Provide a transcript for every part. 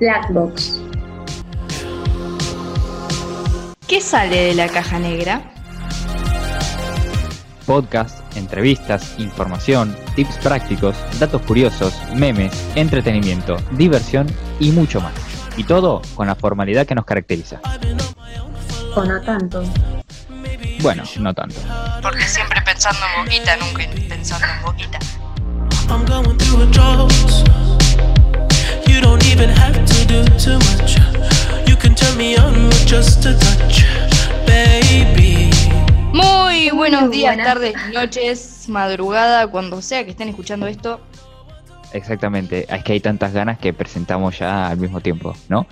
Blackbox. ¿Qué sale de la caja negra? Podcast, entrevistas, información, tips prácticos, datos curiosos, memes, entretenimiento, diversión y mucho más. Y todo con la formalidad que nos caracteriza. O no tanto. Bueno, no tanto. Porque siempre pensando en boquita, nunca pensando en boquita. Don't even have to do too much. You can turn me on with just a touch, baby. Muy buenos días, buenas. tardes, noches, madrugada, cuando sea que estén escuchando esto. Exactamente. Es que hay tantas ganas que presentamos ya al mismo tiempo, ¿no?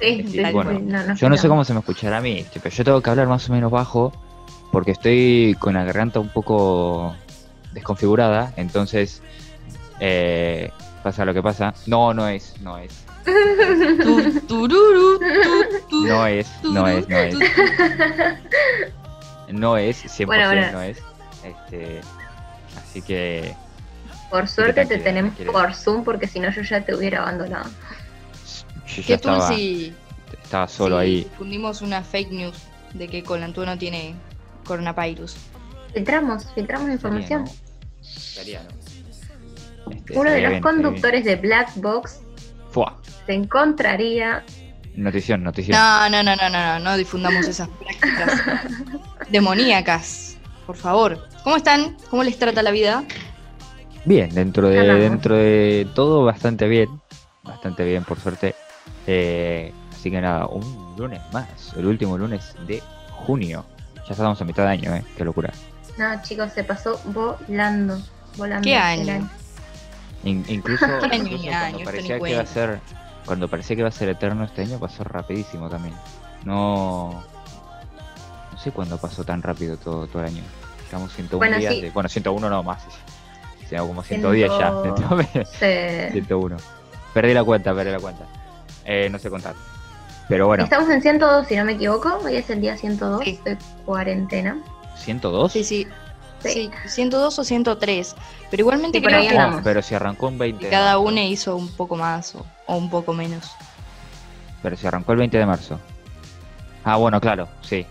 Sí, bueno, no, no Yo no sé cómo se me escuchará a mí, pero yo tengo que hablar más o menos bajo porque estoy con la garganta un poco desconfigurada, entonces eh, pasa lo que pasa. No, no es, no es, Tu, tururu, tu, tu, no es, no es, no es, no es, 100% Bueno, bueno. no es. Este, así que Por suerte te tenemos por Zoom porque si no yo ya te hubiera abandonado. yo ya ¿Qué estaba, Tulsi? estaba solo si ahí. Difundimos una fake news de que Colantuno tiene coronavirus. Filtramos, filtramos información. Estaría, ¿no? Este, Uno de los conductores de Black Box Fua, se encontraría notición, notición. No, no, no, no, no, no, no difundamos esas prácticas demoníacas. Por favor. ¿Cómo están? ¿Cómo les trata la vida? Bien, dentro de, Ganamos. dentro de todo bastante bien, bastante bien por suerte. Eh, así que nada, un lunes más, el último lunes de junio. Ya estamos a mitad de año, ¿eh? Qué locura. No, chicos, se pasó volando. Volando ¿Qué el año? In- incluso, cuando parecía que iba a ser, cuando parecía que iba a ser eterno este año, pasó rapidísimo también. No, no sé cuándo pasó tan rápido todo, todo el año. Estamos 101 Bueno, días, sí. de- bueno 101 no más, sino como 110 ya. Ciento- Se- 101. Perdí la cuenta, perdí la cuenta. Eh, no sé contar. Pero bueno, Estamos en 102, si no me equivoco. Hoy es el día 102 Sí. de cuarentena. 102. Sí, sí. Sí. Sí, 102 o 103. Pero igualmente Sí, creo ahí que andamos. pero si arrancó un 20 que de cada uno hizo un poco más o, o un poco menos. Pero si arrancó el 20 de marzo. Ah, bueno, claro, sí.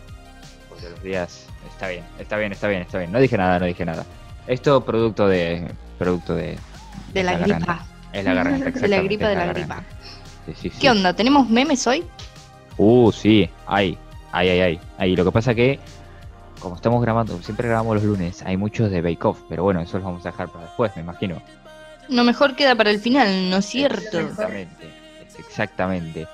Porque los días. Está bien, está bien, está bien, está bien. No dije nada, no dije nada. Esto producto de. Producto de. De la gripa. Es la garganta, De la gripa, de la gripa. Sí, sí, sí. ¿Qué onda? ¿Tenemos memes hoy? Uh, sí, hay, hay, hay, hay. hay. Lo que pasa que, como estamos grabando, siempre grabamos los lunes, hay muchos de Bake Off, pero bueno, eso los vamos a dejar para después, me imagino. Lo mejor queda para el final, ¿no es cierto? Exactamente, exactamente.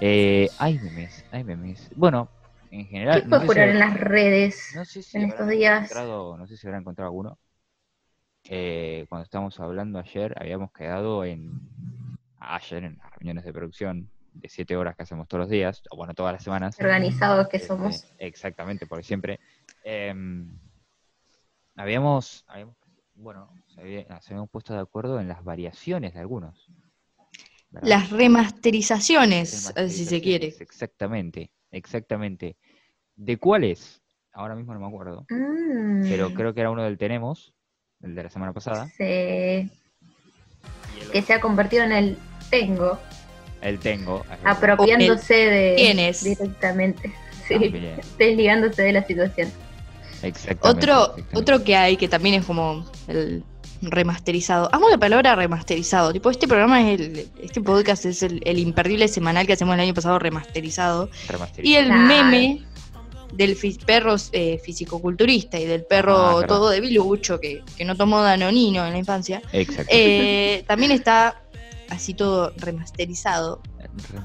Eh, hay memes, hay memes. Bueno, en general. ¿Qué no sé si- en las redes? no sé si en estos días? encontrado- no sé si habrán encontrado alguno. Eh, cuando estábamos hablando ayer, habíamos quedado en. Ayer en las reuniones de producción de 7 horas que hacemos todos los días, o bueno, todas las semanas. Organizados que Este, somos. Exactamente, porque siempre. em, habíamos, habíamos- bueno, se habíamos puesto de acuerdo en las variaciones de algunos. ¿verdad? Las remasterizaciones, eh, si se quiere. Exactamente, exactamente. ¿De cuáles? Ahora mismo no me acuerdo, Mm, pero creo que era uno del Tenemos, el de la semana pasada. sí. Que se ha convertido en el tengo, el Tengo. apropiándose de. tienes. Directamente. Sí, desligándose de la situación. exactamente, Otro, exactamente. otro que hay que también es como el remasterizado. Amo la palabra remasterizado. Tipo, este programa es el, este podcast es el, el imperdible semanal que hacemos el año pasado remasterizado. Remasterizado. Y el Claro. meme del fi- perro eh, fisicoculturista y del perro Ah, todo debilucho que, que no tomó danonino en la infancia. Exacto. Eh, también está así todo remasterizado.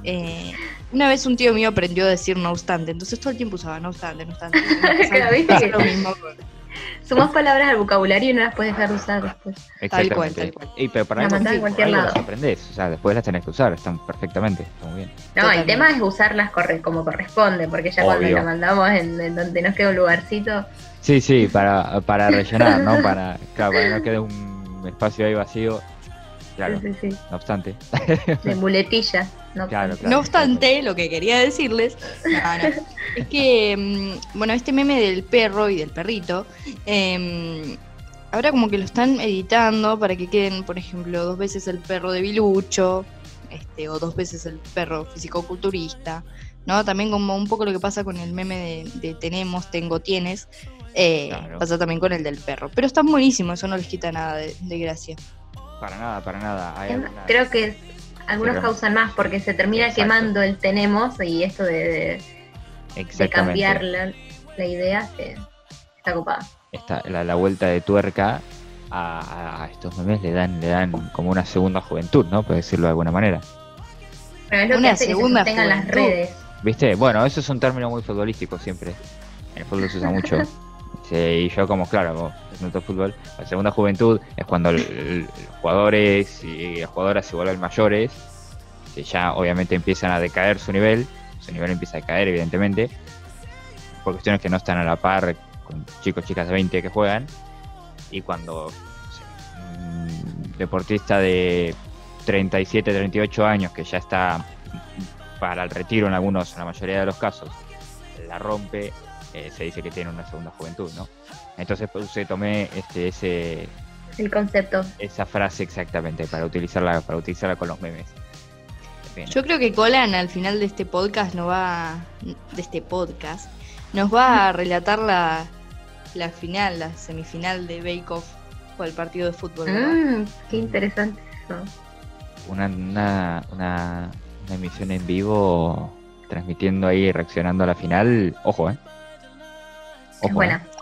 Eh, una vez un tío mío aprendió a decir no obstante, entonces todo el tiempo usaba no obstante, no obstante. Claro, ¿viste Pasa que- lo mismo con- Sumás palabras al vocabulario y no las puedes dejar de usar después. Tal cual, Exactamente. tal cual. Y, pero para La algo, cualquier algo lado. las aprendés, o sea, después las tenés que usar, están perfectamente, está muy bien. No, Totalmente. el tema es usarlas corre- como corresponde, porque ya cuando la mandamos en, en donde nos queda un lugarcito, Sí, sí, para, para rellenar, ¿no? Para, claro, para que no quede un espacio ahí vacío. Claro, sí, sí, sí, no obstante. de muletilla. No, Claro, claro. No obstante, lo que quería decirles no, es que, mm, bueno, este meme del perro y del perrito, em, ahora como que lo están editando para que queden, por ejemplo, dos veces el perro de Bilucho, este, o dos veces el perro fisicoculturista, ¿no? También como un poco lo que pasa con el meme de, de tenemos, tengo, tienes, eh, Claro. pasa también con el del perro. Pero están buenísimos, eso no les quita nada de, de gracia. Para nada, para nada. Hay algunas- Creo que algunos Pero- causan más porque se termina Exacto. quemando el tenemos y esto de, de- cambiar la, la idea se, está ocupada. esta, la, la vuelta de tuerca a, a estos memes le dan, le dan como una segunda juventud, ¿no? Por decirlo de alguna manera. Pero es lo Una que hace que se segunda las juventud. redes. ¿Viste? Bueno, eso es un término muy futbolístico siempre. En el fútbol se usa mucho. Y yo como, claro, presento fútbol, la segunda juventud es cuando los jugadores y las jugadoras se vuelven mayores, que ya obviamente empiezan a decaer su nivel, su nivel empieza a caer evidentemente, por cuestiones que no están a la par con chicos chicas de 20 que juegan, y cuando un deportista de 37, 38 años que ya está para el retiro en algunos, en la mayoría de los casos, la rompe, eh, se dice que tiene una segunda juventud, ¿no? Entonces pues, se tomé este, ese, El concepto. esa frase exactamente para utilizarla, para utilizarla con los memes. Bien. Yo creo que Colan al final de este podcast nos va de este podcast nos va a relatar la, la final, la semifinal de Bake Off o el partido de fútbol. Mm, qué interesante eso. Una, una, una, una emisión en vivo transmitiendo ahí, reaccionando a la final. Ojo, ¿eh? Es Ojo, buena. ¿eh?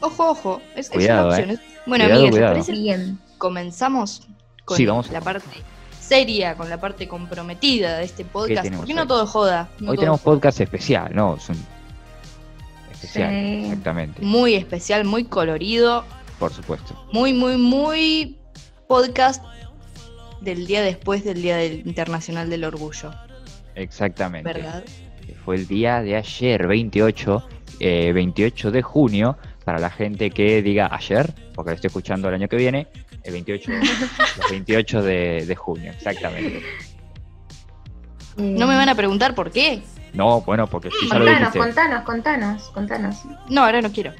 Ojo, ojo, es, es Cuidado, una opción. eh. Bueno, Cuidado, amigas, ¿les cuidado. parece Bien. comenzamos con Sí, vamos. la parte seria, con la parte comprometida de este podcast? Porque no todo joda. no Hoy todo tenemos joda. podcast especial, ¿no? Es un especial, Sí. exactamente. muy especial, muy colorido, Por supuesto. muy, muy, muy podcast del día después del Día del Internacional del Orgullo, Exactamente. ¿verdad? fue el día de ayer, 28, eh, 28 de junio, para la gente que diga ayer, porque lo estoy escuchando el año que viene, el 28, los 28 de, de junio, exactamente. No me van a preguntar por qué. No, bueno, porque sí, ya lo Contanos, dijiste. contanos, contanos, contanos. No, ahora no quiero.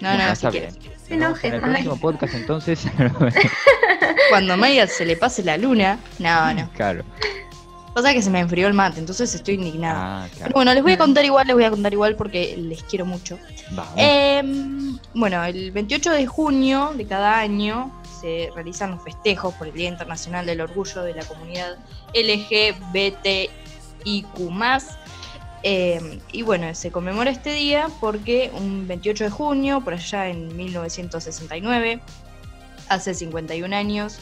No, Bueno, no, está si bien. quieres. Se Nos vemos enoje, en el próximo podcast entonces. Cuando a Maya se le pase la luna, no, no. claro. Pasa que se me enfrió el mate, entonces estoy indignada. Ah, Pero bueno, les voy a contar igual, les voy a contar igual porque les quiero mucho. Em, bueno, el 28 de junio de cada año se realizan los festejos por el Día Internacional del Orgullo de la Comunidad LGBTIQ+. Em, y bueno, se conmemora este día porque un 28 de junio, por allá en 1969, hace 51 años,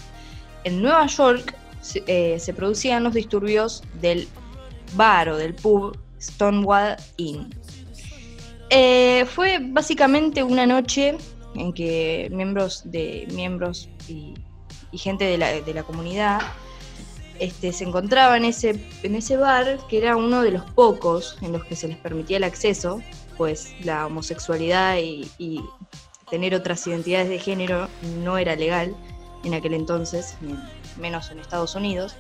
en Nueva York se, eh, se producían los disturbios del bar o del pub Stonewall Inn. Eh, fue básicamente una noche en que miembros de miembros y, gente de la, de la comunidad este, se encontraba en ese, en ese bar, que era uno de los pocos en los que se les permitía el acceso, pues la homosexualidad y, tener otras identidades de género no era legal en aquel entonces, menos en Estados Unidos.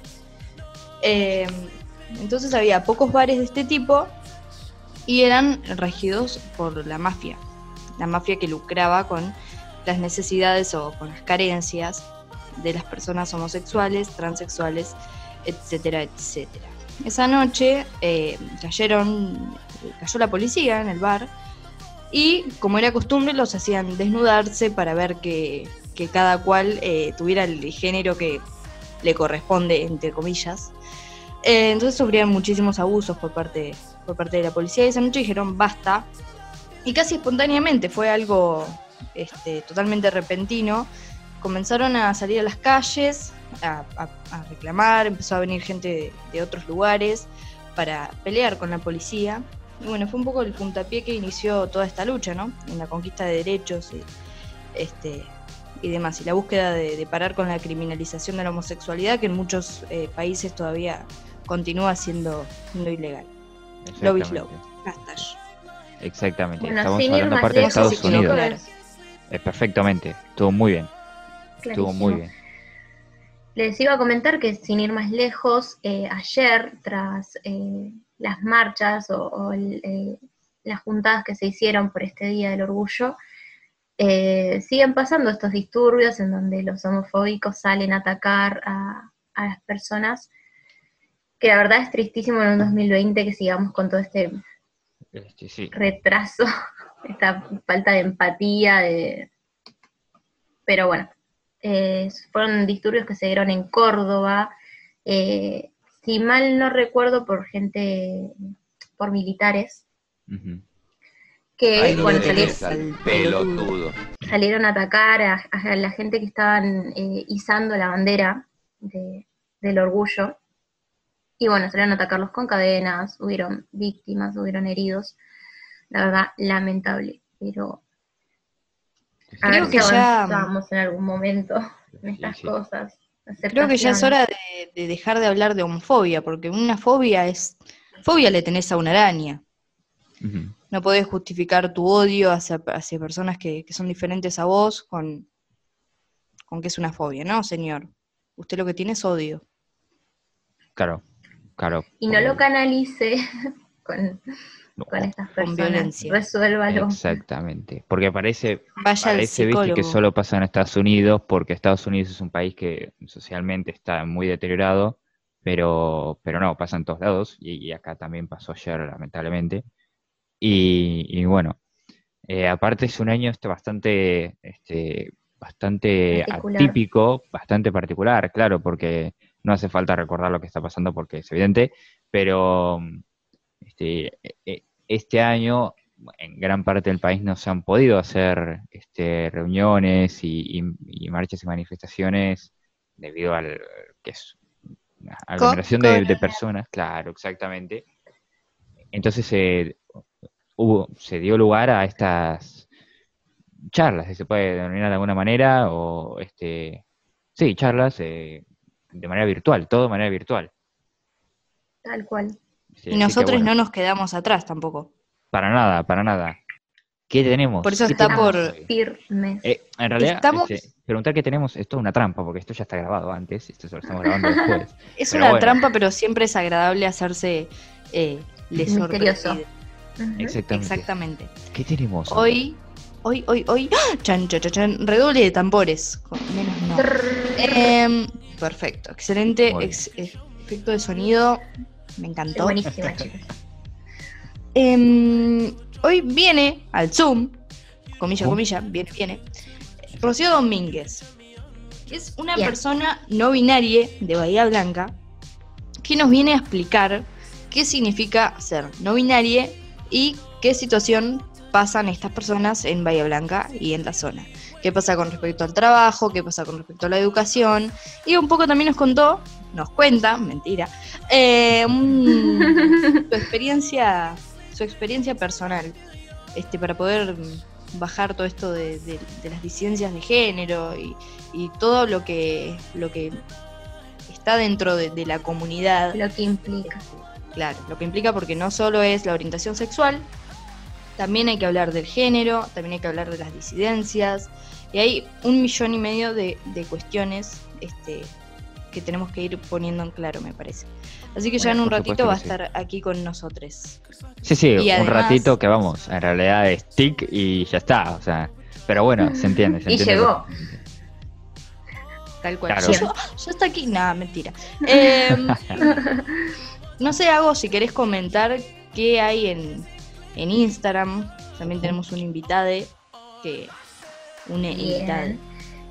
Eh, entonces había pocos bares de este tipo y eran regidos por la mafia, la mafia que lucraba con las necesidades o con las carencias de las personas homosexuales, transexuales, etcétera, etcétera. Esa noche eh, cayeron, cayó la policía en el bar y, como era costumbre, los hacían desnudarse para ver que, cada cual eh, tuviera el género que le corresponde, entre comillas. Eh, entonces sufrían muchísimos abusos por parte, por parte de la policía y esa noche dijeron basta. Y casi espontáneamente, fue algo este, totalmente repentino. Comenzaron a salir a las calles, a, reclamar, empezó a venir gente de, de otros lugares para pelear con la policía. Y bueno, fue un poco el puntapié que inició toda esta lucha, ¿no? En la conquista de derechos y, este, y demás. Y la búsqueda de, de parar con la criminalización de la homosexualidad, que en muchos eh, países todavía continúa siendo, siendo ilegal. Love is love. Exactamente. Hashtag. Exactamente. Bueno, Estamos hablando aparte de Estados sí. Unidos. Claro. Eh, perfectamente. Estuvo muy bien. Estuvo muy Clarísimo. bien. Les iba a comentar que sin ir más lejos, eh, ayer, tras eh, las marchas o, o el, eh, las juntadas que se hicieron por este Día del Orgullo, eh, siguen pasando estos disturbios en donde los homofóbicos salen a atacar a, a las personas que la verdad es tristísimo en un 2020 que sigamos con todo este Este, sí. retraso, esta falta de empatía, de... pero bueno, eh, fueron disturbios que se dieron en Córdoba, eh, si mal no recuerdo por gente, por militares. Que Ay, me salieron, pelotudo. a atacar a, a la gente que estaban eh, izando la bandera de- del orgullo. Y bueno, salieron a atacarlos con cadenas, hubieron víctimas, hubieron heridos. La verdad, lamentable, pero a Creo ver si ya- avanzamos en algún momento en estas sí. cosas. Creo que ya es hora de, de dejar de hablar de homofobia, porque una fobia es. Fobia le tenés a una araña. No podés justificar tu odio hacia, hacia personas que, que son diferentes a vos con, con que es una fobia, ¿no, señor? Usted lo que tiene es odio. Claro, claro. Y no lo canalice con, No, con estas Con personas. violencia. Resuélvalo. Exactamente. Porque parece, Vaya parece viste, que solo pasa en Estados Unidos, porque Estados Unidos es un país que socialmente está muy deteriorado, pero, pero no, pasa en todos lados, y, y acá también pasó ayer, lamentablemente. Y, y bueno, eh, aparte es un año este bastante, este, bastante Particular. atípico, bastante particular, claro, porque no hace falta recordar lo que está pasando porque es evidente, pero este, e- este año en gran parte del país no se han podido hacer este, reuniones y, y- y marchas y manifestaciones debido al que es una aglomeración de, de personas, claro, exactamente. Entonces eh, hubo, se dio lugar a estas charlas, si se puede denominar de alguna manera, o este, sí, charlas eh, de manera virtual, todo de manera virtual. Tal cual. Sí, Y nosotros bueno, no nos quedamos atrás tampoco. Para nada, para nada. ¿Qué tenemos? Por eso ¿Qué está por-? Firmes. Eh, en realidad, Estamos- este, preguntar qué tenemos es toda una trampa, porque esto ya está grabado antes, esto se lo estamos grabando después. Es Pero una bueno. trampa, pero siempre es agradable hacerse eh, le Misterioso. Exactamente. Exactamente. ¿Qué tenemos? Hoy, hoy, hoy, hoy. ¡ah! Chan, chan, chan, chan, redoble de tambores. Menos no. Em, perfecto, excelente ex- eh, efecto de sonido. Me encantó. buenísima, chicos. Em, hoy viene al Zoom, comilla, comilla, viene, viene, Rocío Domínguez, que es una Bien. persona no binaria de Bahía Blanca, que nos viene a explicar qué significa ser no binaria y qué situación pasan estas personas en Bahía Blanca y en la zona. Qué pasa con respecto al trabajo, qué pasa con respecto a la educación. Y un poco también nos contó, nos cuenta, mentira, eh, un- su experiencia, su experiencia personal, este, para poder bajar todo esto de, de- de las disidencias de género y, y todo lo que, lo que está dentro de, de la comunidad. Lo que implica. Claro, lo que implica porque no solo es la orientación sexual, también hay que hablar del género, también hay que hablar de las disidencias, y hay un millón y medio de, de cuestiones este, que tenemos que ir poniendo en claro, me parece. Así que ya en un ratito va a sí. estar aquí con nosotros. Sí, sí, y un además- ratito que vamos, en realidad es tic y ya está, o sea, pero bueno, se entiende, se Y entiende. llegó. Tal cual. Claro. Yo, ya está aquí. Nada, mentira. Em, no sé, Hago, si querés comentar qué hay en, en Instagram. También tenemos un invitado que. Una invitada. Bien.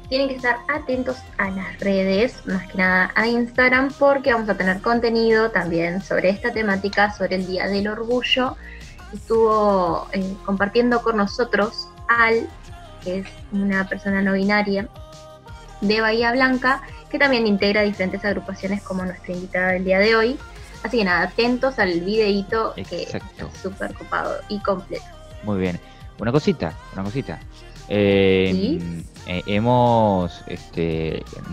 Tienen que estar atentos a las redes, más que nada a Instagram, porque vamos a tener contenido también sobre esta temática, sobre el Día del Orgullo. Estuvo eh, compartiendo con nosotros Al, que es una persona no binaria de Bahía Blanca, que también integra diferentes agrupaciones como nuestra invitada del día de hoy. Así que nada, atentos al videíto que está súper copado y completo. Muy bien. Una cosita, una cosita. Eh, ¿Sí? eh, hemos, este,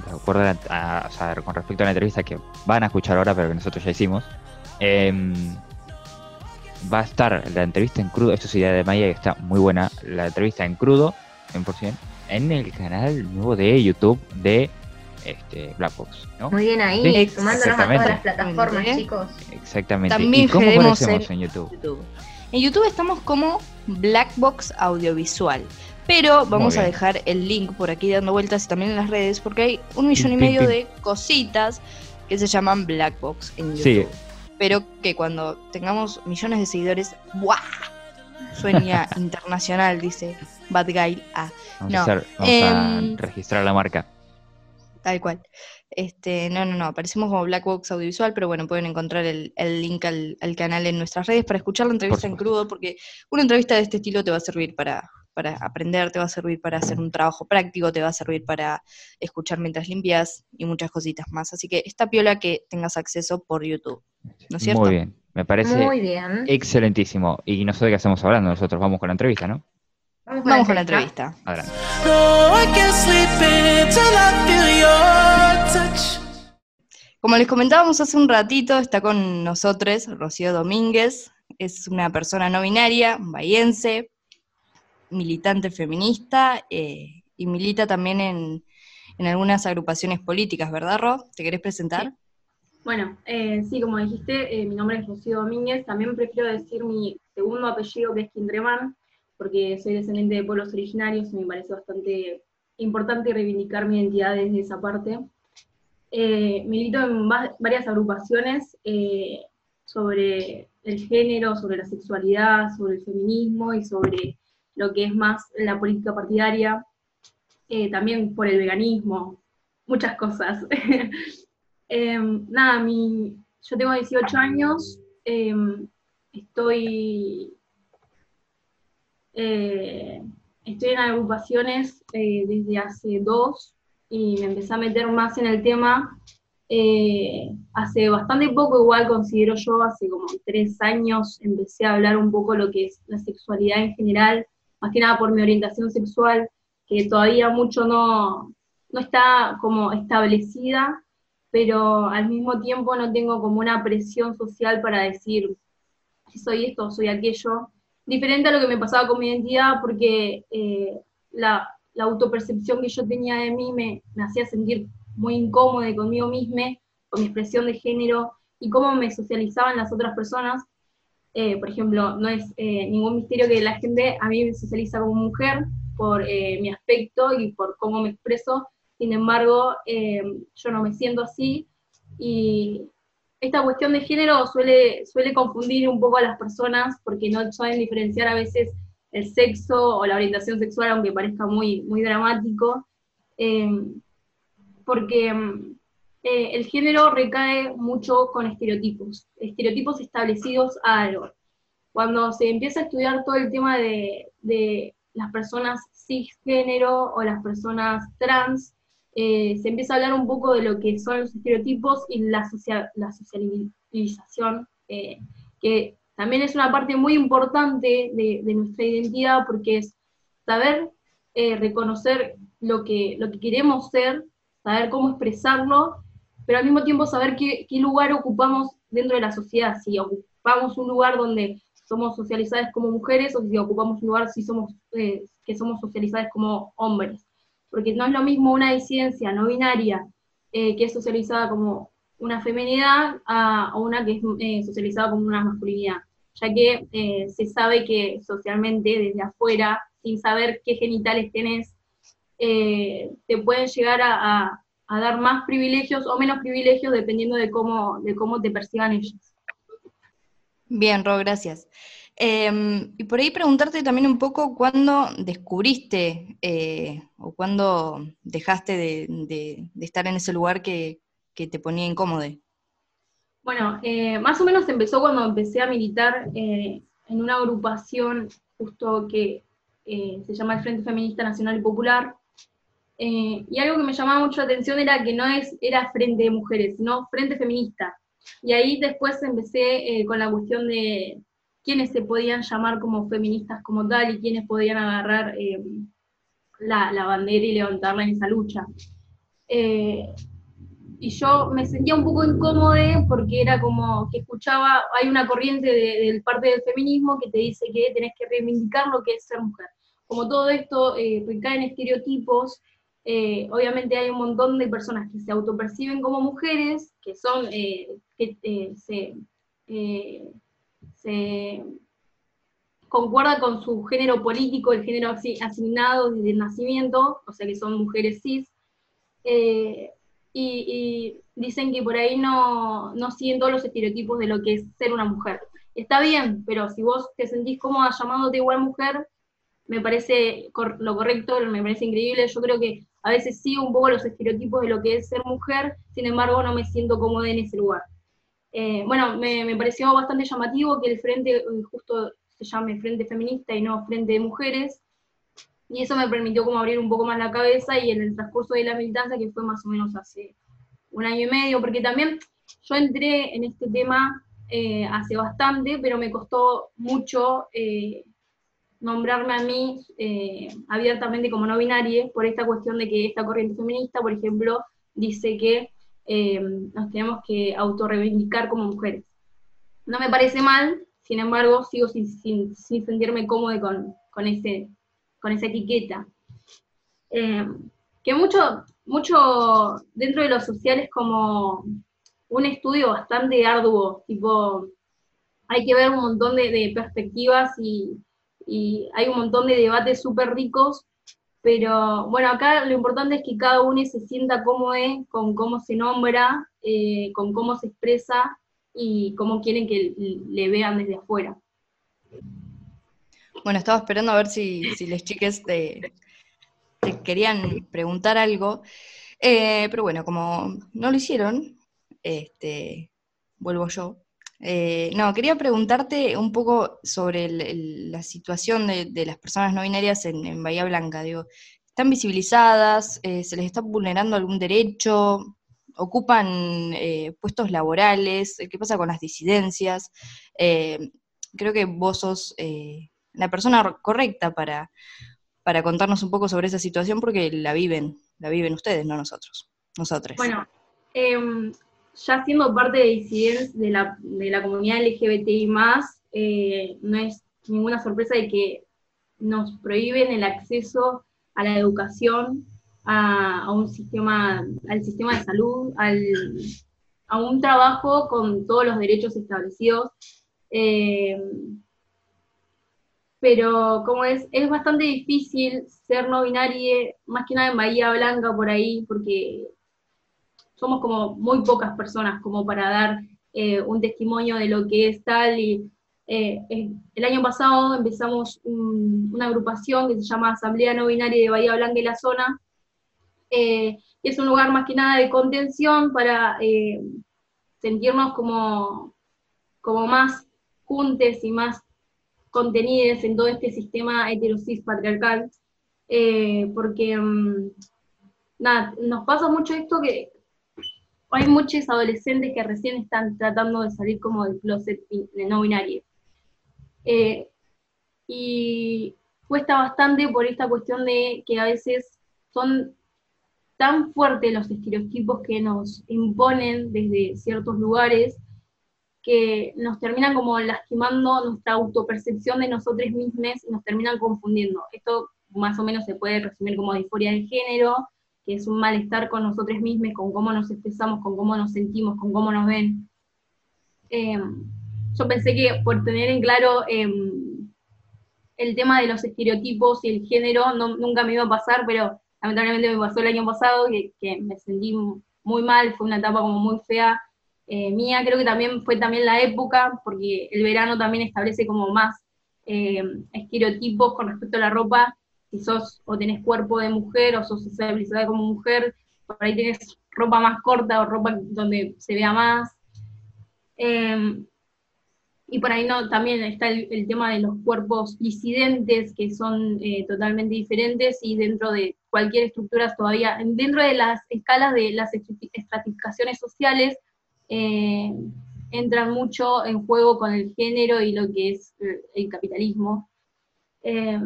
de acuerdo a, a- o sea, con respecto a la entrevista que van a escuchar ahora, pero que nosotros ya hicimos, em, va a estar la entrevista en crudo, esto es idea de Maya, que está muy buena, la entrevista en crudo, 100%, en el canal nuevo de YouTube de este, Black Box, ¿no? Muy bien ahí, Sí, sumándonos a todas las plataformas, chicos. Exactamente. También ¿Y cómo aparecemos en- en YouTube? YouTube. En YouTube estamos como Black Box Audiovisual. Pero vamos a dejar el link por aquí dando vueltas y también en las redes porque hay un millón y medio de cositas que se llaman Black Box en YouTube. Sí. Pero que cuando tengamos millones de seguidores, ¡buah! Sueña internacional, dice Bad Guy A. Vamos, No, a, hacer- vamos em, a registrar la marca. Tal cual. Este, no, no, no, aparecemos como Black Box Audiovisual, pero bueno, pueden encontrar el, el link al, al canal en nuestras redes para escuchar la entrevista en crudo, porque una entrevista de este estilo te va a servir para, para aprender, te va a servir para hacer un trabajo práctico, te va a servir para escuchar mientras limpias y muchas cositas más. Así que esta piola que tengas acceso por YouTube. ¿No es cierto? Muy bien. Me parece Muy bien. excelentísimo. Y no sé de qué estamos hablando. Nosotros vamos con la entrevista, ¿no? Vamos con la entrevista. Adelante. Como les comentábamos hace un ratito, está con nosotros Rocío Domínguez. Es una persona no binaria, bahiense, militante feminista eh, y milita también en, en algunas agrupaciones políticas, ¿verdad, Ro? ¿Te querés presentar? Bueno, eh, sí, como dijiste, eh, mi nombre es Rocío Domínguez. También prefiero decir mi segundo apellido, que es Quindremán, porque soy descendiente de pueblos originarios y me parece bastante importante reivindicar mi identidad desde esa parte. Eh, milito en va- varias agrupaciones eh, sobre el género, sobre la sexualidad, sobre el feminismo y sobre lo que es más la política partidaria, eh, también por el veganismo, muchas cosas. Em, nada, mi, yo tengo 18 años, em, estoy, eh, estoy en agrupaciones eh, desde hace dos y me empecé a meter más en el tema eh, hace bastante poco, igual considero yo, hace como tres años empecé a hablar un poco lo que es la sexualidad en general, más que nada por mi orientación sexual, que todavía mucho no, no está como establecida, pero al mismo tiempo no tengo como una presión social para decir soy esto soy aquello. Diferente a lo que me pasaba con mi identidad, porque eh, la, la autopercepción que yo tenía de mí me, hacía sentir muy incómoda conmigo misma, con mi expresión de género y cómo me socializaban las otras personas. Eh, por ejemplo, no es eh, ningún misterio que la gente a mí me socializa como mujer por mi aspecto y por cómo me expreso, sin embargo, yo no me siento así y esta cuestión de género suele, suele confundir un poco a las personas porque no saben diferenciar a veces el sexo o la orientación sexual, aunque parezca muy, muy dramático, eh, porque mm, eh, el género recae mucho con estereotipos, estereotipos establecidos a algo. Cuando se empieza a estudiar todo el tema de, de las personas cisgénero o las personas trans, eh, se empieza a hablar un poco de lo que son los estereotipos y la, la socialización, eh, que también es una parte muy importante de, nuestra identidad porque es saber eh, reconocer lo que, lo que queremos ser, saber cómo expresarlo, pero al mismo tiempo saber qué, qué lugar ocupamos dentro de la sociedad, si ocupamos un lugar donde somos socializadas como mujeres o si ocupamos un lugar si somos, eh, que somos socializadas como hombres porque no es lo mismo una disidencia no binaria eh, que es socializada como una feminidad a, una que es eh, socializada como una masculinidad, ya que eh, se sabe que socialmente desde afuera, sin saber qué genitales tenés, te pueden llegar a dar más privilegios o menos privilegios dependiendo de cómo, de cómo te perciban ellos. Bien, Ro, gracias. Em, y por ahí preguntarte también un poco cuándo descubriste eh, o cuándo dejaste de, estar en ese lugar que, te ponía incómodo. Bueno, eh, más o menos empezó cuando empecé a militar eh, en una agrupación justo que se llama el Frente Feminista Nacional y Popular. Y algo que me llamaba mucho la atención era que no es, era Frente de Mujeres, sino Frente Feminista. Y ahí después empecé con la cuestión de quiénes se podían llamar como feministas como tal y quiénes podían agarrar eh, la, la bandera y levantarla en esa lucha. Eh, y yo me sentía un poco incómoda porque era como que escuchaba, hay una corriente de, del parte del feminismo que te dice que tenés que reivindicar lo que es ser mujer. Como todo esto eh, recae en estereotipos, eh, obviamente hay un montón de personas que se autoperciben como mujeres, que son, eh, que eh, se, eh, se concuerda con su género político, el género asi- asignado desde el nacimiento, o sea que son mujeres cis, eh, y, dicen que por ahí no, no siguen todos los estereotipos de lo que es ser una mujer. Está bien, pero si vos te sentís cómoda llamándote igual mujer, me parece lo correcto, me parece increíble. Yo creo que a veces sigo un poco los estereotipos de lo que es ser mujer, sin embargo no me siento cómoda en ese lugar. Eh, bueno, me, me pareció bastante llamativo que el frente eh, justo se llame Frente Feminista y no Frente de Mujeres, y eso me permitió como abrir un poco más la cabeza y en el transcurso de la militancia, que fue más o menos hace un año y medio, porque también yo entré en este tema eh, hace bastante, pero me costó mucho nombrarme a mí abiertamente como no binaria, por esta cuestión de que esta corriente feminista, por ejemplo, dice que eh, nos tenemos que autorreivindicar como mujeres. No me parece mal, sin embargo, sigo sin, sin- sin sentirme cómoda con, con, ese, con esa etiqueta. Eh, que mucho, mucho dentro de lo social es como un estudio bastante arduo, tipo, hay que ver un montón de, de perspectivas y, y hay un montón de debates súper ricos, pero bueno, acá lo importante es que cada uno se sienta cómodo con cómo se nombra, eh, con cómo se expresa y cómo quieren que le vean desde afuera. Bueno, estaba esperando a ver si, si les chiques te, te querían preguntar algo, Eh, pero bueno, como no lo hicieron, este, vuelvo yo. Eh, no, quería preguntarte un poco sobre el- la situación de, las personas no binarias en, en Bahía Blanca. Digo, ¿están visibilizadas? Eh, ¿Se les está vulnerando algún derecho? ¿Ocupan eh, puestos laborales? ¿Qué pasa con las disidencias? Eh, creo que vos sos eh, la persona correcta para, para contarnos un poco sobre esa situación porque la viven, la viven ustedes, no nosotros, nosotros. Bueno, em, ya siendo parte de disidencia de la, de la comunidad LGBTI+, eh, no es ninguna sorpresa de que nos prohíben el acceso a la educación, a, un sistema, al sistema de salud, al, a un trabajo con todos los derechos establecidos. Eh, pero como es, es bastante difícil ser no binario, más que nada en Bahía Blanca por ahí, porque somos como muy pocas personas como para dar eh, un testimonio de lo que es tal. Y eh, eh, el año pasado empezamos un- una agrupación que se llama Asamblea No Binaria de Bahía Blanca y la Zona, y es un lugar más que nada de contención para sentirnos como, como más juntes y más contenidos en todo este sistema heterosis patriarcal, porque mm, nada, nos pasa mucho esto que hay muchos adolescentes que recién están tratando de salir como del closet de no binario. Eh, y cuesta bastante por esta cuestión de que a veces son tan fuertes los estereotipos que nos imponen desde ciertos lugares que nos terminan como lastimando nuestra autopercepción de nosotros mismos y nos terminan confundiendo. Esto más o menos se puede resumir como disforia de género, que es un malestar con nosotros mismos, con cómo nos expresamos, con cómo nos sentimos, con cómo nos ven. Eh, yo pensé que por tener en claro eh, el tema de los estereotipos y el género nunca me iba a pasar, pero lamentablemente me pasó el año pasado, que, me sentí muy mal, fue una etapa como muy fea eh, mía, creo que también fue también la época, porque el verano también establece como más eh, estereotipos con respecto a la ropa, si sos o tenés cuerpo de mujer o sos socializada como mujer, por ahí tenés ropa más corta o ropa donde se vea más. Eh, y por ahí no, también está el, tema de los cuerpos disidentes, que son eh, totalmente diferentes, y dentro de cualquier estructura todavía, dentro de las escalas de las estratificaciones sociales, eh, entran mucho en juego con el género y lo que es eh, el capitalismo. Eh,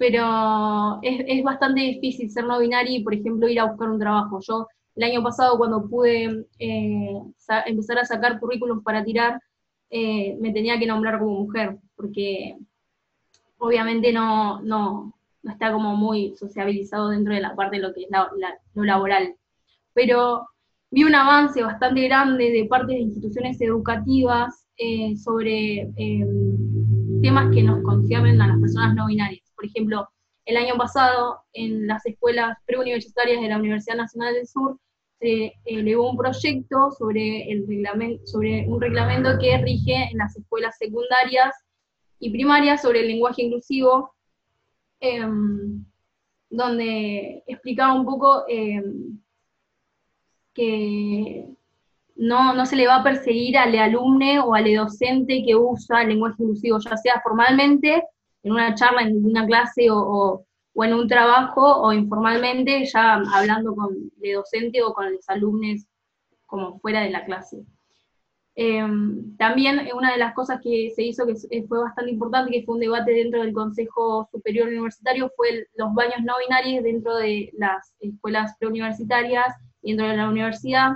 pero es, es bastante difícil ser no binario y, por ejemplo, ir a buscar un trabajo. Yo el año pasado, cuando pude eh, empezar a sacar currículums para tirar, eh, me tenía que nombrar como mujer, porque obviamente no, no, está como muy sociabilizado dentro de la parte de lo que es la- lo laboral. Pero vi un avance bastante grande de parte de instituciones educativas eh, sobre eh, temas que nos conciernen a las personas no binarias. Por ejemplo, el año pasado en las escuelas preuniversitarias de la Universidad Nacional del Sur se elevó un proyecto sobre, el reglamento, sobre un reglamento que rige en las escuelas secundarias y primarias sobre el lenguaje inclusivo, em, donde explicaba un poco em, que no, no se le va a perseguir al alumne o al docente que usa el lenguaje inclusivo, ya sea formalmente, en una charla, en una clase o, o, en un trabajo, o informalmente, ya hablando con el docente o con los alumnos como fuera de la clase. Em, también una de las cosas que se hizo que fue bastante importante, que fue un debate dentro del Consejo Superior Universitario, fue los baños no binarios dentro de las escuelas preuniversitarias dentro de la universidad.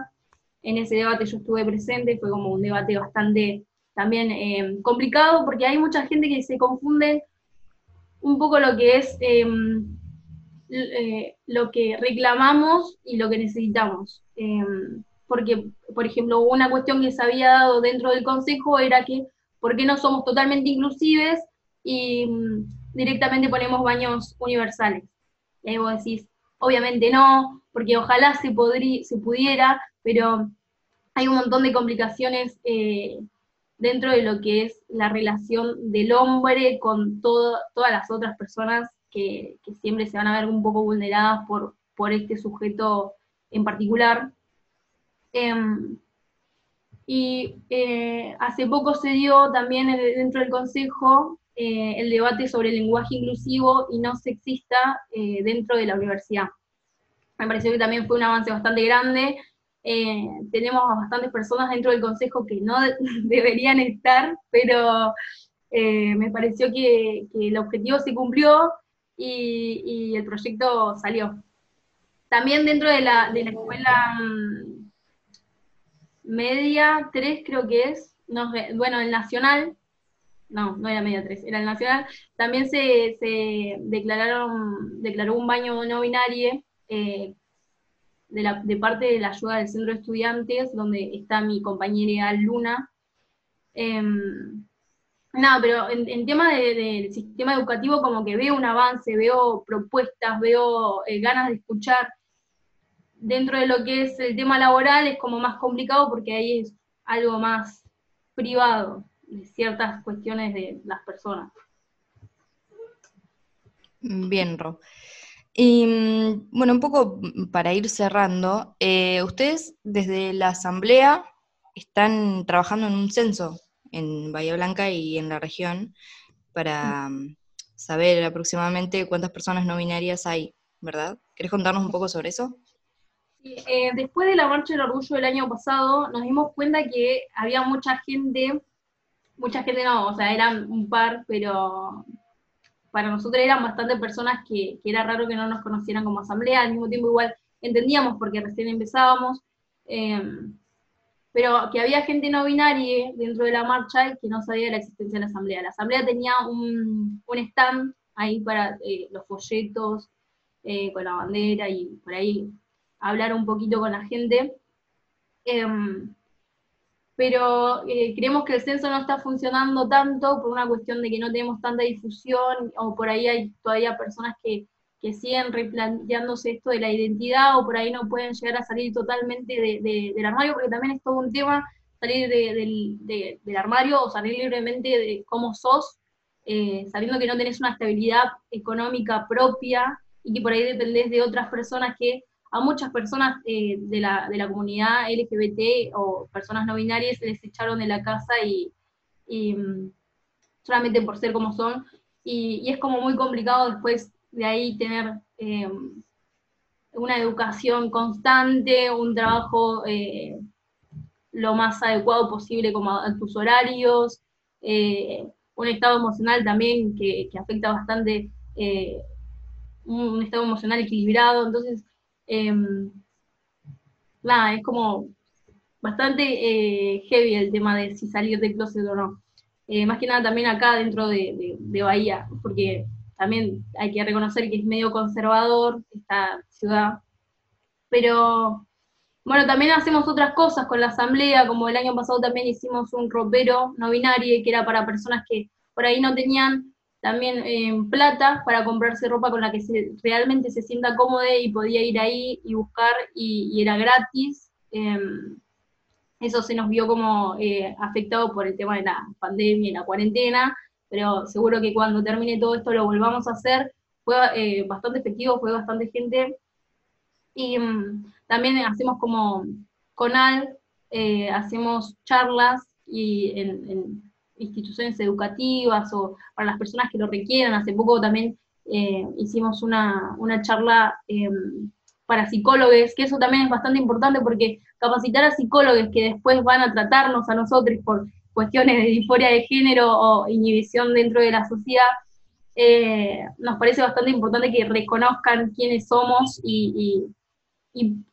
En ese debate yo estuve presente, fue como un debate bastante también em, complicado porque hay mucha gente que se confunde un poco lo que es em, eh, lo que reclamamos y lo que necesitamos. Em, porque, por ejemplo, una cuestión que se había dado dentro del Consejo era que, ¿por qué no somos totalmente inclusives y mm, directamente ponemos baños universales? Y ahí vos decís, obviamente no, porque ojalá se, se pudiera, pero hay un montón de complicaciones eh, dentro de lo que es la relación del hombre con todas las otras personas que, siempre se van a ver un poco vulneradas por, este sujeto en particular. Em, y eh, hace poco se dio también dentro del Consejo eh, el debate sobre el lenguaje inclusivo y no sexista eh, dentro de la universidad. Me pareció que también fue un avance bastante grande. Tenemos bastantes personas dentro del Consejo que no deberían estar, pero me pareció que, el objetivo se cumplió y, el proyecto salió. También dentro de la, de la escuela mm, media 3 creo que es, no, bueno, el nacional, no, no era media 3, era el nacional, también se, se declararon, declaró un baño no binario eh, de, parte de la ayuda del centro de estudiantes, donde está mi compañera Luna. Em, nada, pero en, tema del sistema educativo como que veo un avance, veo propuestas, veo eh, ganas de escuchar, dentro de lo que es el tema laboral es como más complicado porque ahí es algo más privado de ciertas cuestiones de las personas. Bien, Ro. Y mm, bueno, un poco para ir cerrando, eh, ustedes desde la Asamblea están trabajando en un censo en Bahía Blanca y en la región para mm, saber aproximadamente cuántas personas no binarias hay, ¿verdad? ¿Querés contarnos un poco sobre eso? Eh, después de la Marcha del Orgullo del año pasado, nos dimos cuenta que había mucha gente, mucha gente no, o sea, eran un par, pero para nosotros eran bastantes personas que, era raro que no nos conocieran como asamblea, al mismo tiempo igual entendíamos porque recién empezábamos, em, pero que había gente no binaria dentro de la marcha y que no sabía la existencia de la asamblea. La asamblea tenía un, stand ahí para eh, los folletos, eh, con la bandera y por ahí hablar un poquito con la gente. Pero eh, creemos que el censo no está funcionando tanto por una cuestión de que no tenemos tanta difusión o por ahí hay todavía personas que, siguen replanteándose esto de la identidad o por ahí no pueden llegar a salir totalmente del armario, porque también es todo un tema salir del armario o salir libremente de cómo sos, eh, sabiendo que no tenés una estabilidad económica propia y que por ahí dependés de otras personas que a muchas personas eh, de, la, de, la, comunidad LGBT o personas no binarias se les echaron de la casa y, mm, solamente por ser como son. Y, es como muy complicado después de ahí tener eh, una educación constante, un trabajo eh, lo más adecuado posible como a, tus horarios, un estado emocional también que, que afecta bastante, un estado emocional equilibrado. Entonces, Em, nada, es como bastante eh, heavy el tema de si salir de closet o no. Eh, más que nada también acá dentro de, Bahía, porque también hay que reconocer que es medio conservador esta ciudad. Pero bueno, también hacemos otras cosas con la asamblea, como el año pasado también hicimos un ropero no binario, que era para personas que por ahí no tenían también en plata para comprarse ropa con la que se, realmente se sienta cómoda y podía ir ahí y buscar y, era gratis. Em, eso se nos vio como eh, afectado por el tema de la pandemia y la cuarentena, pero seguro que cuando termine todo esto lo volvamos a hacer. Fue eh, bastante efectivo, fue bastante gente. Y mm, también hacemos como CONAL, eh, hacemos charlas y en, instituciones educativas o para las personas que lo requieran. Hace poco también hicimos una, una charla em, para psicólogos, que eso también es bastante importante porque capacitar a psicólogos que después van a tratarnos a nosotros por cuestiones de disforia de género o inhibición dentro de la sociedad, eh, nos parece bastante importante que reconozcan quiénes somos y,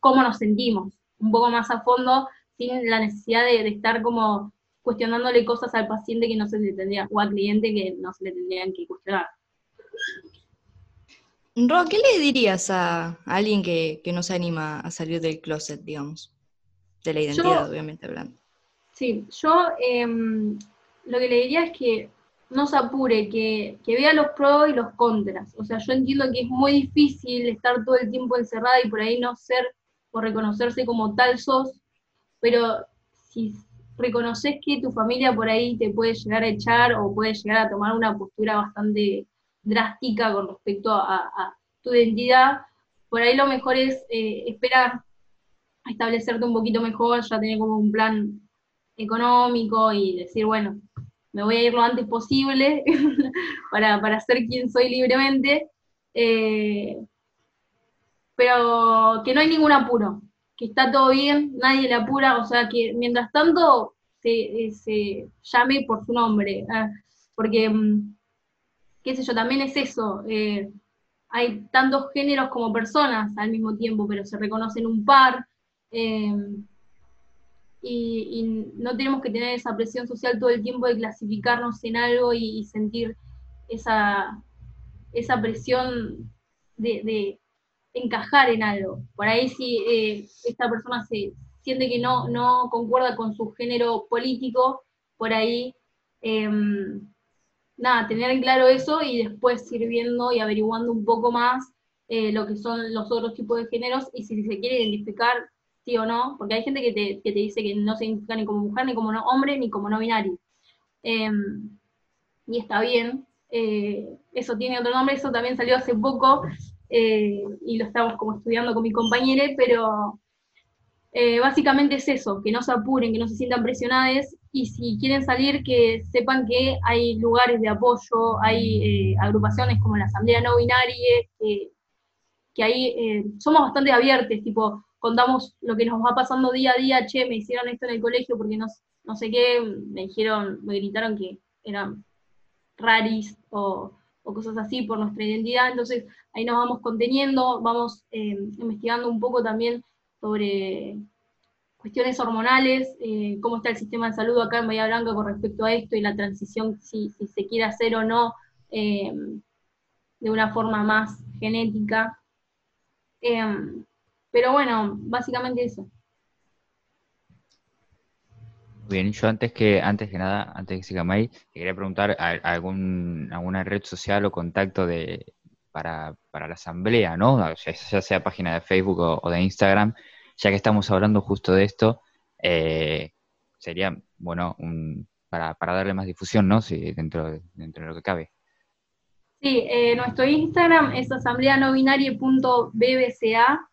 cómo nos sentimos, un poco más a fondo, sin la necesidad de, estar como cuestionándole cosas al paciente que no se le tendría, o al cliente que no se le tendrían que cuestionar. Ro, ¿qué le dirías a, alguien que, no se anima a salir del closet, digamos? De la identidad, obviamente hablando. Sí, yo em, lo que le diría es que no se apure, que, vea los pros y los contras. O sea, yo entiendo que es muy difícil estar todo el tiempo encerrada y por ahí no ser o reconocerse como tal sos, pero si reconoces que tu familia por ahí te puede llegar a echar o puede llegar a tomar una postura bastante drástica con respecto a, tu identidad, por ahí lo mejor es eh, esperar a establecerte un poquito mejor, ya tener como un plan económico y decir, bueno, me voy a ir lo antes posible para, para ser quien soy libremente, eh, pero que no hay ningún apuro, está todo bien, nadie le apura, o sea que mientras tanto se, se llame por su nombre, ah, porque mm, qué sé yo, también es eso. Eh, hay tantos géneros como personas al mismo tiempo, pero se reconocen un par. Eh, y, no tenemos que tener esa presión social todo el tiempo de clasificarnos en algo y, sentir esa, esa presión de, encajar en algo. Por ahí si eh, esta persona se siente que no, no concuerda con su género político, por ahí nada, tener en claro eso y después ir viendo y averiguando un poco más eh, lo que son los otros tipos de géneros y si se quiere identificar sí o no, porque hay gente que te, que te dice que no se identifica ni como mujer, ni como no hombre, ni como no binario. Em, y está bien, eh, eso tiene otro nombre, eso también salió hace poco eh, y lo estamos como estudiando con mi compañera, pero básicamente es eso, que no se apuren, que no se sientan presionadas y si quieren salir, que sepan que hay lugares de apoyo, hay eh, agrupaciones como la Asamblea No Binaria, que, ahí eh, somos bastante abiertos, tipo, contamos lo que nos va pasando día a día, che, me hicieron esto en el colegio porque no, no sé qué, me dijeron, me gritaron que eran raris o, cosas así por nuestra identidad, entonces ahí nos vamos conteniendo, vamos eh, investigando un poco también sobre cuestiones hormonales, eh, cómo está el sistema de salud acá en Bahía Blanca con respecto a esto y la transición, si, se quiere hacer o no, eh, de una forma más genética. Pero bueno, básicamente eso. Bien, yo antes que, antes que nada, antes que siga May, quería preguntar algún, alguna red social o contacto de, para, para la asamblea, ¿no? Ya, sea página de Facebook o de Instagram, ya que estamos hablando justo de esto, eh, sería, bueno, para, darle más difusión, ¿no? Sí, dentro, de, dentro de lo que cabe. Sí, eh, nuestro Instagram es asambleanovinaria.bbca.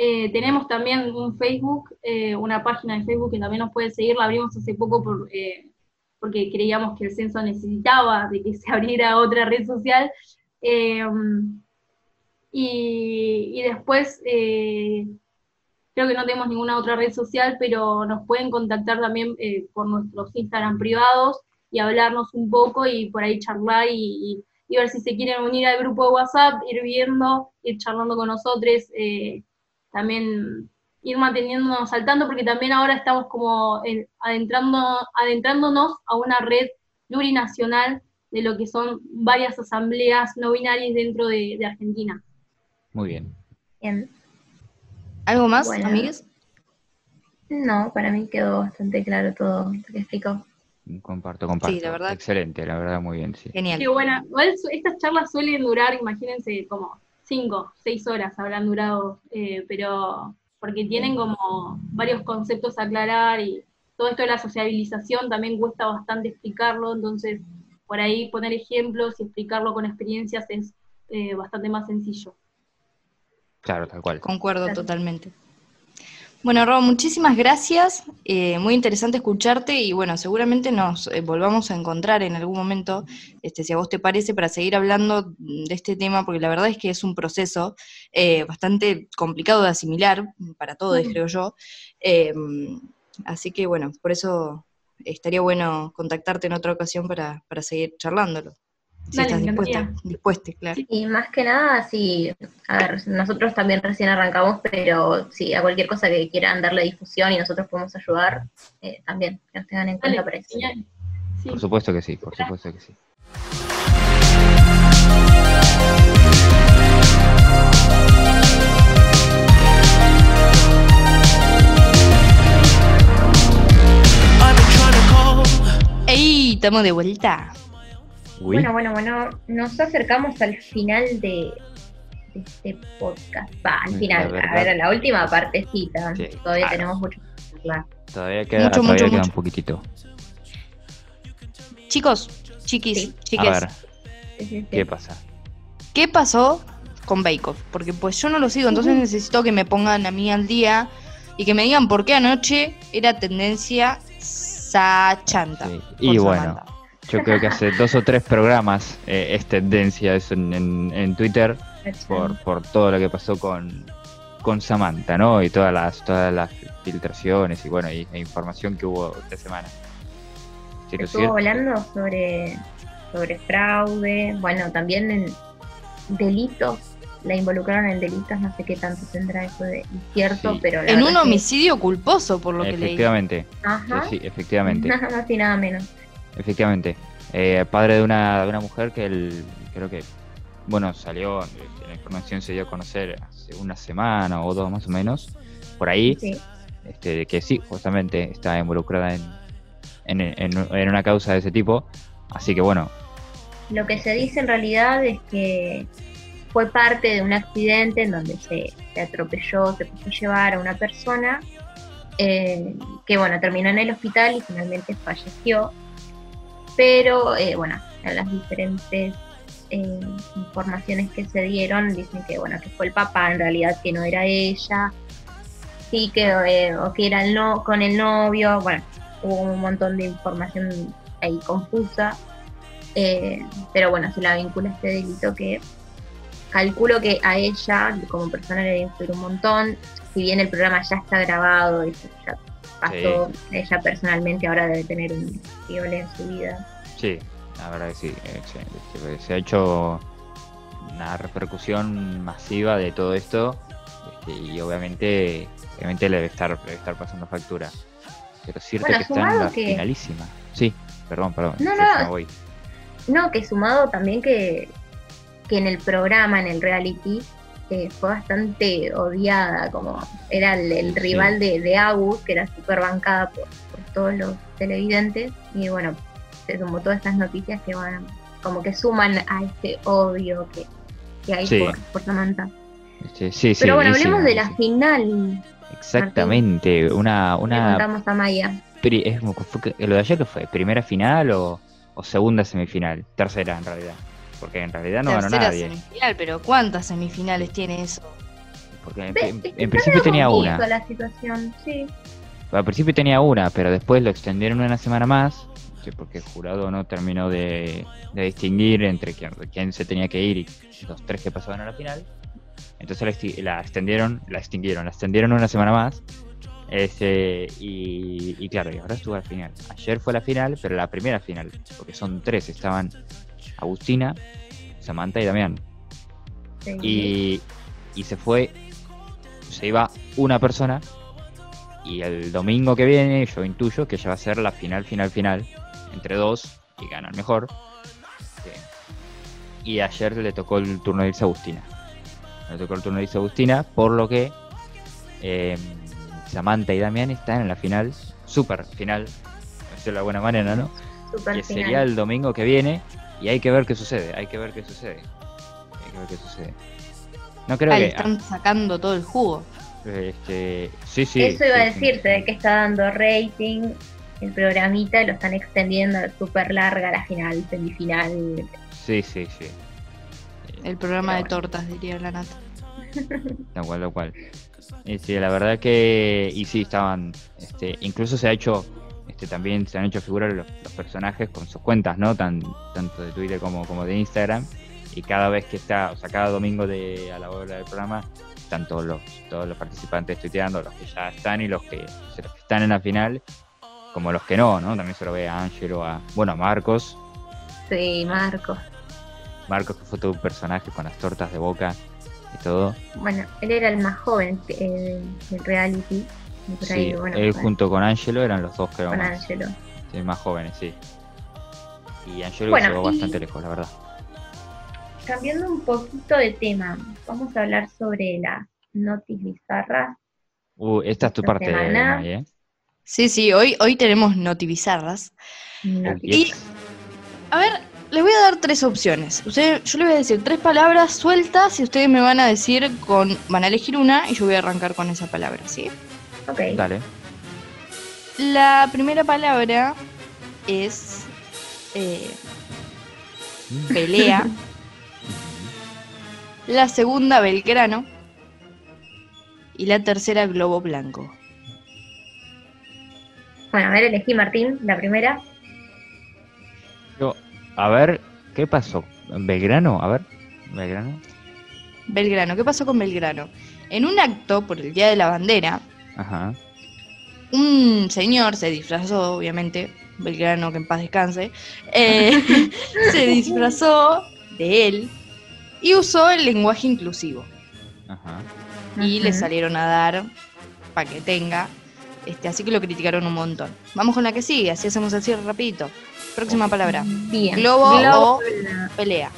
Eh, tenemos también un Facebook, una página de Facebook que también nos puede seguir, la abrimos hace poco por, porque creíamos que el censo necesitaba de que se abriera otra red social. Y, y, después Creo que no tenemos ninguna otra red social, pero nos pueden contactar también eh, por nuestros Instagram privados y hablarnos un poco y por ahí charlar y, ver si se quieren unir al grupo de WhatsApp, ir viendo, ir charlando con nosotros, eh, también ir manteniéndonos al tanto, porque también ahora estamos como adentrando, adentrándonos a una red plurinacional de lo que son varias asambleas no binarias dentro de, de Argentina. Muy bien. Bien. ¿Algo más, bueno, amigues? No, para mí quedó bastante claro todo lo que explicó. Comparto, comparto. Sí, la verdad. Excelente, la verdad, muy bien, sí. Genial. Qué buena. Estas charlas suelen durar, imagínense, como cinco, seis horas habrán durado, eh, pero porque tienen como varios conceptos a aclarar y todo esto de la sociabilización también cuesta bastante explicarlo, entonces por ahí poner ejemplos y explicarlo con experiencias es eh, bastante más sencillo. Claro, tal cual. Concuerdo totalmente. Bueno, Rob, muchísimas gracias. Eh, muy interesante escucharte y bueno, seguramente nos eh, volvamos a encontrar en algún momento, este, si a vos te parece, para seguir hablando de este tema, porque la verdad es que es un proceso eh, bastante complicado de asimilar para todos, creo yo. Así que bueno, por eso estaría bueno contactarte en otra ocasión para, para seguir charlándolo. Si Dale, estás me dispuesta, encantaría. dispuesta, claro. Y más que nada, sí, a ver, nosotros también recién arrancamos, pero sí, a cualquier cosa que quieran darle difusión y nosotros podemos ayudar, eh, también, que nos tengan en cuenta Dale, para eso. Sí. Por supuesto que sí, por supuesto que sí. ¡Ey! Estamos de vuelta. Uy, Bueno, bueno, bueno, nos acercamos al final de, de este podcast. Va, al final, a ver, a la última partecita. Sí, Todavía claro. tenemos mucho que hablar. todavía queda, Mucho, todavía mucho, queda mucho. un poquitito. Chicos, chiquis, Sí. chiques, A ver, Sí. ¿qué pasa? ¿qué pasó con Bake Off? Porque pues yo no lo sigo, entonces necesito que me pongan a mí al día y que me digan por qué anoche era tendencia Sachanta. Y bueno, Samantha. Yo creo que hace dos o tres programas eh, es tendencia eso en, en- en Twitter por, por todo lo que pasó con, con Samantha, ¿no? Y todas las, todas las filtraciones y bueno, y, e información que hubo esta semana. Sí, Estuvo cierto- hablando sobre, sobre fraude, bueno, también en delitos, la involucraron en delitos, no sé qué tanto tendrá eso de cierto, Sí. pero la En un que- homicidio culposo, por lo que leí. Efectivamente, Ajá, sí, efectivamente. nada más y nada menos. Efectivamente. Eh, padre de una, de una mujer que él, creo que, bueno, salió, eh, la información se dio a conocer hace una semana o dos más o menos, por ahí, Sí. este, que sí, justamente está involucrada en, en, en- en una causa de ese tipo. Así que bueno, Lo que se dice en realidad es que fue parte de un accidente en donde se, se atropelló, se puso a llevar a una persona eh, que, bueno, terminó en el hospital y finalmente falleció. Pero, eh, bueno, en las diferentes eh, informaciones que se dieron dicen que, bueno, que fue el papá, en realidad que no era ella, sí que, eh, o que era el no, con el novio, bueno, hubo un montón de información ahí confusa. Pero bueno, se la vincula este delito que calculo que a ella como persona le debe influir un montón. Si bien el programa ya está grabado y ya pasó, ella personalmente ahora debe tener un viole en su vida. sí, la verdad que sí. eh, se, se- ha hecho una repercusión masiva de todo esto este, y obviamente, obviamente le debe estar, debe estar pasando factura. Pero es cierto Bueno, que está en la que- finalísima. Sí, perdón, perdón. No, no, voy. No, que sumado también que, que en el programa, en el reality, eh, fue bastante odiada, como era el, el Sí. rival de, de Agus, que era súper bancada por, por todos los televidentes, y bueno, se sumó todas estas noticias que van, como que suman a este odio que, que hay Sí. por, por Samantha. Sí, sí, Pero bueno, hablemos de la final, Exactamente, una, le una contamos a Maya. es lo de ayer que fue, primera final o, o segunda semifinal, tercera en realidad, porque en realidad no ganó nadie, semifinal, pero ¿cuántas semifinales tiene eso? porque en, principio tenía una, la situación, sí. al principio tenía una, pero después lo extendieron una semana más, que porque el jurado no terminó de, de distinguir entre quién, quién se tenía que ir y los tres que pasaban a la final, entonces la, la extendieron, la extinguieron, la extendieron una semana más. Este, y, y claro, y ahora estuvo al final. Ayer fue la final, pero la primera final, porque son tres, estaban Agustina, Samantha y Damián. sí. Y, y se fue, se iba una persona, y el domingo que viene yo intuyo que ya va a ser la final, final, final, entre dos, y gana el mejor. Y ayer le tocó el turno de irse a Agustina. Le tocó el turno de irse a Agustina, por lo que eh, Samantha y Damián están en la final, super final. de alguna manera, ¿no? Super que final. sería el domingo que viene y hay que ver qué sucede, hay que ver qué sucede. Hay que ver qué sucede. No creo Ah, le que... están sacando todo el jugo. Este, sí, sí. Eso iba a sí, sí. decirte, de que está dando rating, el programita lo están extendiendo súper larga la final, semifinal. Sí, sí, sí. El programa de tortas, diría la nata. Tal cual, tal cual. Y sí, la verdad que. Y sí, estaban. Este, incluso se ha hecho. Este, también se han hecho figurar los, los personajes con sus cuentas, ¿no? Tan, tanto de Twitter como, como de Instagram. Y cada vez que está, o sea, cada domingo de, a la hora del programa, están todos los, todos los participantes tuiteando, los que ya están y los que, los que están en la final, como los que no, ¿no? También se lo ve a Angelo, a, bueno, a Marcos. Sí, Marco. Marcos que fue todo un personaje con las tortas de boca y todo. Bueno, él era el más joven del reality. Y por ahí, Sí, bueno, él junto con Angelo eran los dos que eran con más, Angelo. sí, más jóvenes, sí. Y Angelo Bueno, llegó y- bastante lejos, la verdad. Cambiando un poquito de tema, vamos a hablar sobre las notis bizarras. Uh, esta es tu Esta parte, semana. ¿eh? Sí, sí, hoy, hoy tenemos notivizarras. Notis- Y, a ver, les voy a dar tres opciones. Usted, yo les voy a decir tres palabras sueltas y ustedes me van a decir con. van a elegir una y yo voy a arrancar con esa palabra, ¿sí? Ok. Dale. La primera palabra es. eh, pelea. La segunda, Belgrano. Y la tercera, Globo Blanco. Bueno, a ver, elegí Martín, la primera. Yo, a ver, ¿qué pasó? ¿Belgrano? A ver, ¿Belgrano? Belgrano, ¿qué pasó con Belgrano? En un acto por el Día de la Bandera, Ajá. un señor se disfrazó, obviamente, Belgrano que en paz descanse, eh, se disfrazó de él y usó el lenguaje inclusivo. Ajá. Y le salieron a dar para que tenga. Este, así que lo criticaron un montón. Vamos con la que sigue, así hacemos así rapidito. Próxima palabra. Bien. Globo Globo. o pelea.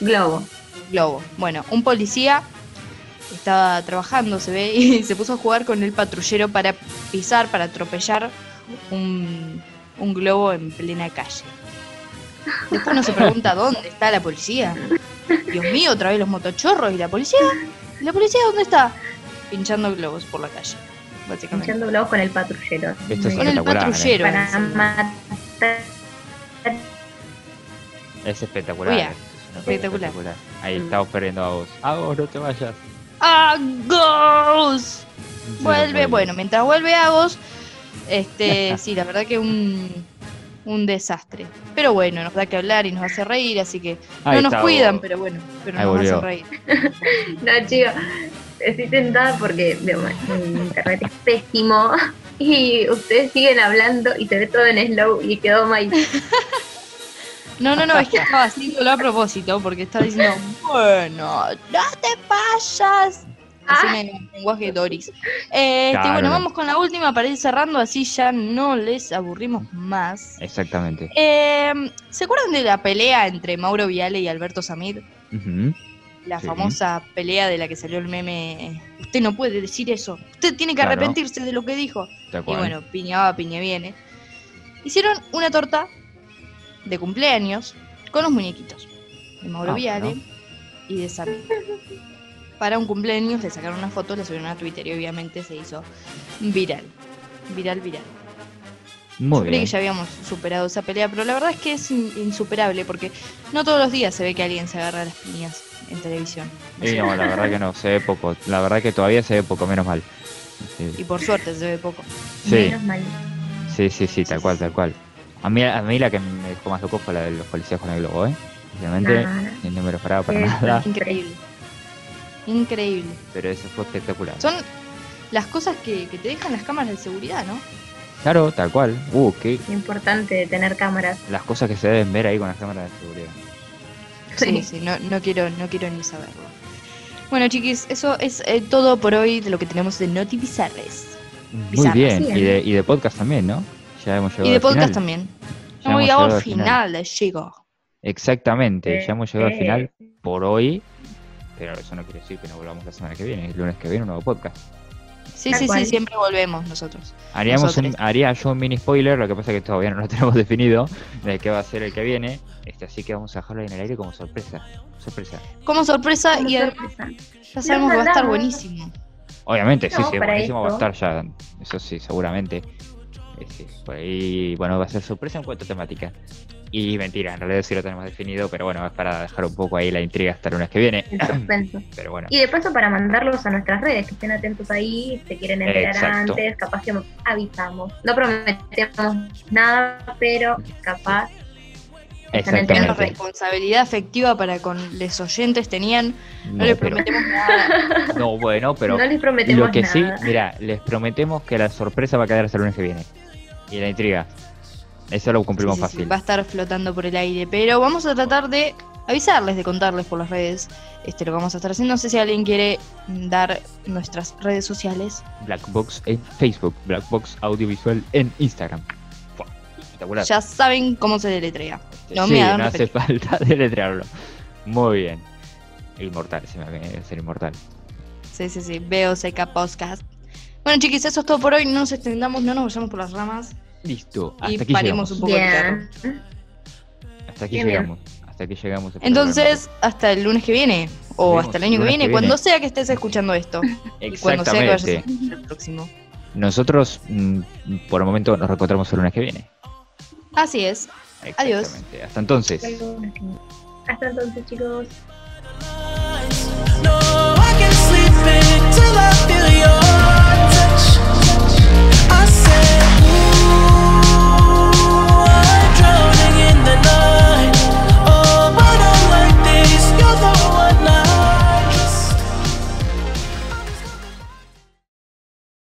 Globo. Globo. Bueno, un policía estaba trabajando, se ve, y se puso a jugar con el patrullero para pisar, para atropellar un, un globo en plena calle. Después uno se pregunta dónde está la policía. Dios mío, otra vez los motochorros y la policía. ¿Y la policía dónde está? Pinchando globos por la calle, básicamente. Pinchando globos con el patrullero. Esto es Con el ¿eh? patrullero. Para encima. matar. Es espectacular. Uy, esto es una cosa espectacular. Ahí Mm. estamos perdiendo a vos. A vos, no te vayas. ¡Agos! Vuelve, bueno, mientras vuelve Agos, este, sí, la verdad que un, un desastre. Pero bueno, nos da que hablar y nos hace reír, así que Ahí no nos está, cuidan, vos. pero bueno, pero Ahí nos volvió. hacen reír. No, chicos, estoy tentada porque mi internet es pésimo y ustedes siguen hablando y se ve todo en slow y quedó mal. No, no, no, es que estaba haciéndolo a propósito, porque estaba diciendo, bueno, no te vayas. Así Ah. en el lenguaje Doris. Claro. Bueno, vamos con la última para ir cerrando, así ya no les aburrimos más. Exactamente. Eh, ¿Se acuerdan de la pelea entre Mauro Viale y Alberto Samid? Ujú. La Sí. famosa pelea de la que salió el meme. Usted no puede decir eso. Usted tiene que Claro. arrepentirse de lo que dijo. Y bueno, piña va, piña viene. Hicieron una torta de cumpleaños con los muñequitos de Mauro Ah, Viale y de Samir. Para un cumpleaños le sacaron una foto, la subieron a Twitter y obviamente se hizo viral. Viral, viral. Muy Creí bien. que ya habíamos superado esa pelea, pero la verdad es que es in- insuperable porque no todos los días se ve que alguien se agarra a las piñas en televisión. Y no, la verdad que no, se ve poco. La verdad que todavía se ve poco, menos mal. Sí, Y por suerte se ve poco. sí, Menos mal. sí, sí, sí, tal cual, tal cual. A mí, a mí la que me dejó más loco fue la de los policías con el globo, ¿eh? Obviamente, No, no. me lo esperaba para nada, Increíble. Increíble. pero eso fue espectacular. Son las cosas que, que te dejan las cámaras de seguridad, ¿no? Claro, tal cual. Uh, qué, importante tener cámaras. las cosas que se deben ver ahí con las cámaras de seguridad. Sí, sí, no, no quiero, no quiero ni saberlo. Bueno, chiquis, eso es eh, todo por hoy de lo que tenemos de Noti Bizarres. Muy bien, Sí, y de, y de podcast también, ¿no? Ya hemos llegado Y de al podcast final. también. Ya Hemos llegado llegado al al final. final, chico. Exactamente, ya hemos llegado al Eh, final por hoy, pero eso no quiere decir que no volvamos la semana que viene, el lunes que viene un nuevo podcast. Sí, sí, sí, siempre volvemos nosotros. Haríamos un- haría yo un mini spoiler, lo que pasa es que todavía no lo tenemos definido de qué va a ser el que viene. Este, así que vamos a dejarlo ahí en el aire como sorpresa. Sorpresa. Como sorpresa Como y sorpresa. ya sabemos que va a estar buenísimo. Obviamente, sí, sí, buenísimo va a estar ya. Eso sí, seguramente. Sí, por ahí, bueno, va a ser sorpresa en cuanto a temática. Y mentira, en realidad sí lo tenemos definido, pero bueno, es para dejar un poco ahí la intriga hasta el lunes que viene. Pero bueno, Y de paso para mandarlos a nuestras redes, que estén atentos ahí, se quieren enterar Exacto. antes, capaz que avisamos. No prometemos nada, pero capaz responsabilidad afectiva para con los oyentes tenían. No, No, les pero- prometemos nada. no, bueno, pero no les prometemos lo que sí, mira, les prometemos que la sorpresa va a quedar hasta el lunes que viene. Y la intriga. Eso lo cumplimos Sí, sí, sí, fácil. va a estar flotando por el aire. Pero vamos a tratar de avisarles, de contarles por las redes este, lo que vamos a estar haciendo. No sé si alguien quiere dar nuestras redes sociales. Black Box en Facebook, Black Box Audiovisual en Instagram. Espectacular. Ya saben cómo se deletrea. Este, no sí, me hagan no hace falta deletrearlo. Muy bien. Inmortal, se me va a ser inmortal. Sí, sí, sí. Veo seca podcast. Bueno, chiquis, eso es todo por hoy. No nos extendamos, no nos vayamos por las ramas. Listo, hasta Y aquí paremos llegamos. un poco el carro. Bien. Hasta aquí Bien, bien. llegamos. Hasta aquí llegamos. Entonces, hasta el lunes que viene. O hasta el año que el viene, que cuando viene. sea que estés escuchando esto. Y programa. cuando sea que vayas a Exactamente. escuchar el próximo. Nosotros, mm, por el momento, nos reencontramos el lunes que viene. Así es. Adiós. Exactamente. Hasta entonces. Hasta entonces, chicos. No